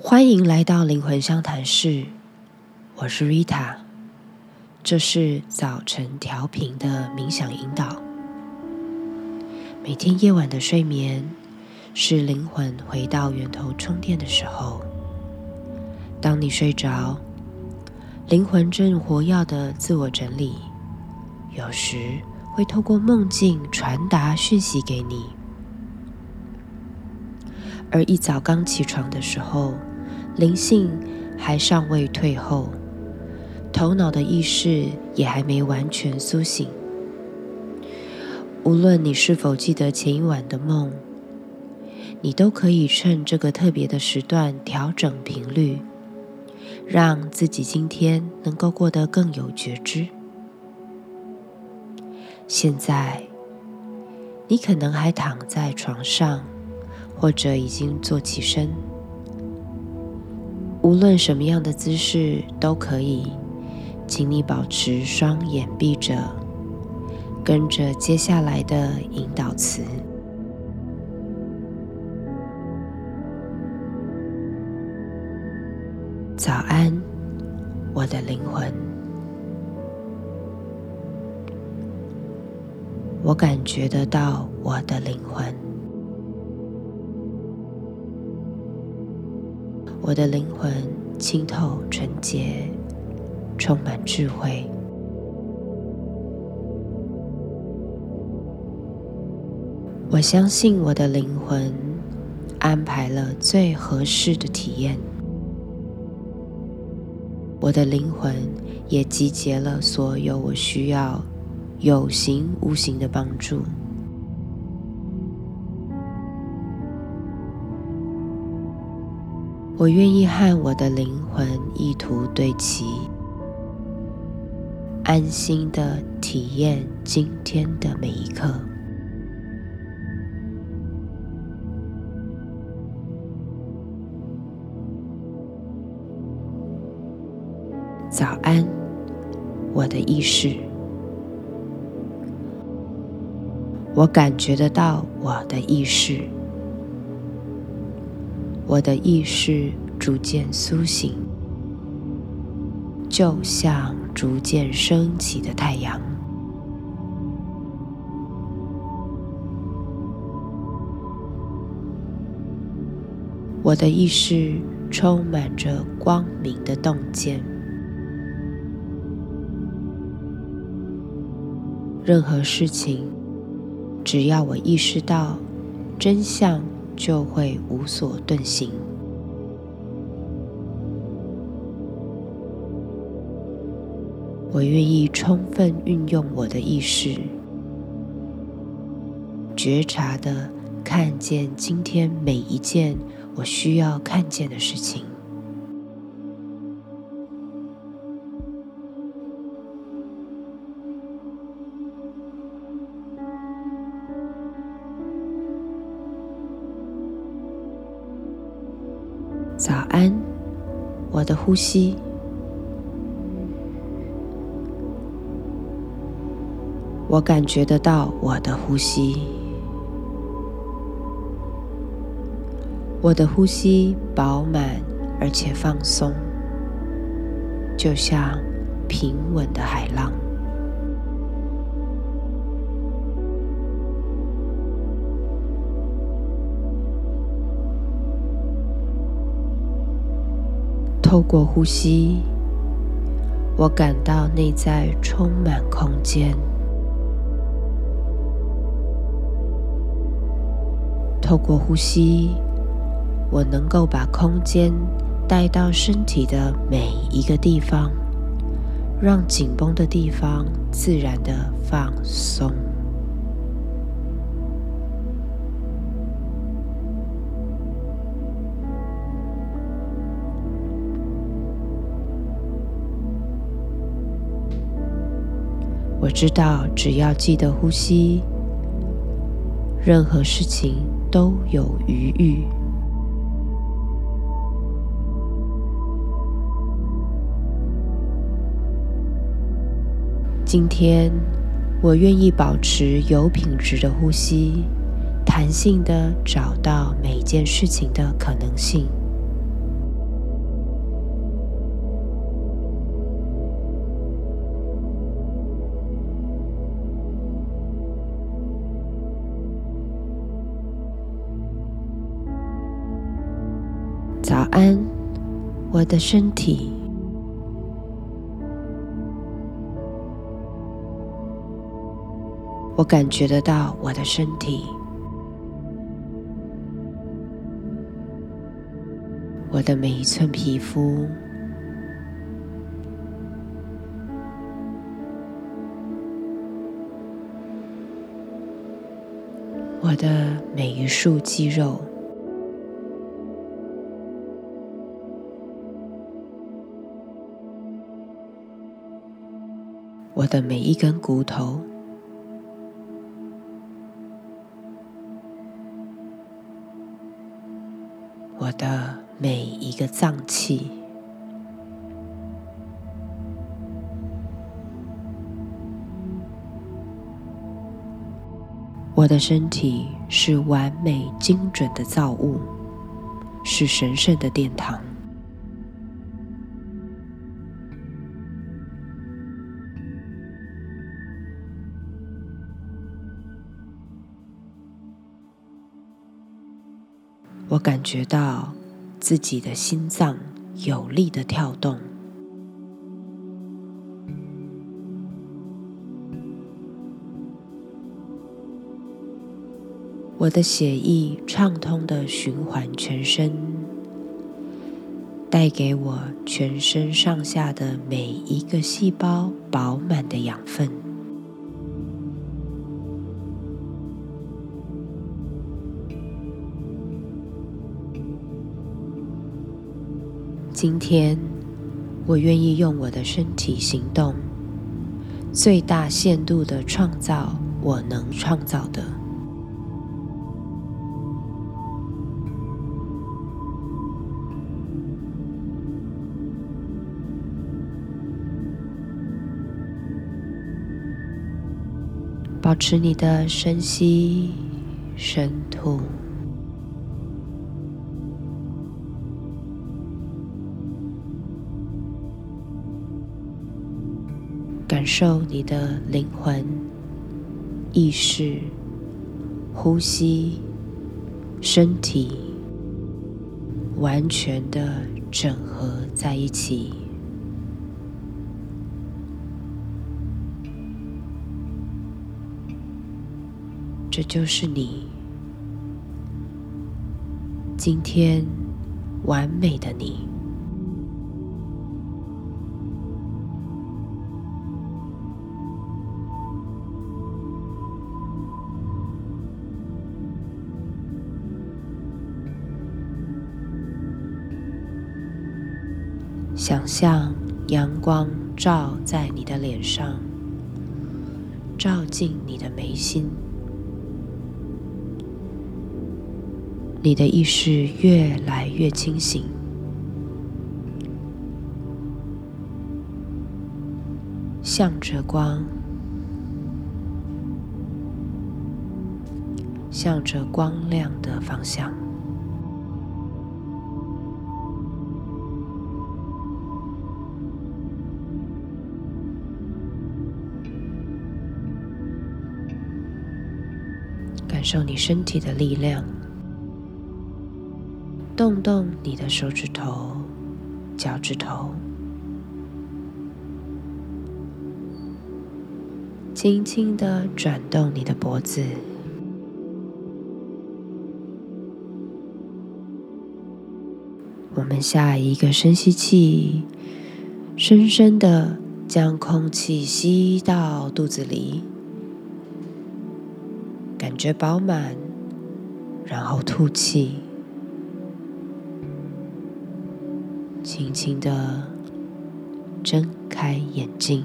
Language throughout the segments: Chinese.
欢迎来到灵魂相谈室，我是 Rita，这是早晨调频的冥想引导。每天夜晚的睡眠是灵魂回到源头充电的时候。当你睡着，灵魂正活跃的自我整理，有时会透过梦境传达讯息给你。而一早刚起床的时候，灵性还尚未退后，头脑的意识也还没完全苏醒。无论你是否记得前一晚的梦，你都可以趁这个特别的时段调整频率，让自己今天能够过得更有觉知。现在，你可能还躺在床上，或者已经坐起身。无论什么样的姿势都可以，请你保持双眼闭着，跟着接下来的引导词。早安，我的灵魂。我感觉得到我的灵魂。我的灵魂清透纯洁，充满智慧。我相信我的灵魂安排了最合适的体验。我的灵魂也集结了所有我需要有形无形的帮助。我愿意和我的灵魂意图对齐，安心的体验今天的每一刻。早安，我的意识，我感觉得到我的意识。我的意识逐渐苏醒，就像逐渐升起的太阳。我的意识充满着光明的洞见，任何事情，只要我意识到真相。就会无所遁形。我愿意充分运用我的意识，觉察的看见今天每一件我需要看见的事情。早安，我的呼吸。我感觉得到我的呼吸。我的呼吸饱满而且放松，就像平稳的海浪。透过呼吸，我感到内在充满空间。透过呼吸，我能够把空间带到身体的每一个地方，让紧绷的地方自然的放松。我知道，只要记得呼吸，任何事情都有余裕。今天，我愿意保持有品质的呼吸，弹性的找到每件事情的可能性。安，我的身体。我感觉得到我的身体，我的每一寸皮肤，我的每一束肌肉。我的每一根骨头，我的每一个脏器，我的身体是完美精准的造物，是神圣的殿堂。我感觉到自己的心脏有力的跳动，我的血液畅通的循环全身，带给我全身上下的每一个细胞饱满的养分。今天，我愿意用我的身体行动，最大限度的创造我能创造的。保持你的深吸、深吐。受你的灵魂、意识、呼吸、身体完全的整合在一起。这就是你今天完美的你。想象阳光照在你的脸上，照进你的眉心，你的意识越来越清醒，向着光，向着光亮的方向。感受你身体的力量，动动你的手指头、脚趾头，轻轻的转动你的脖子。我们下一个深吸气，深深的将空气吸到肚子里。觉饱满，然后吐气，轻轻的睁开眼睛。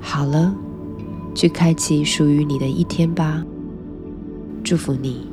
好了，去开启属于你的一天吧。祝福你。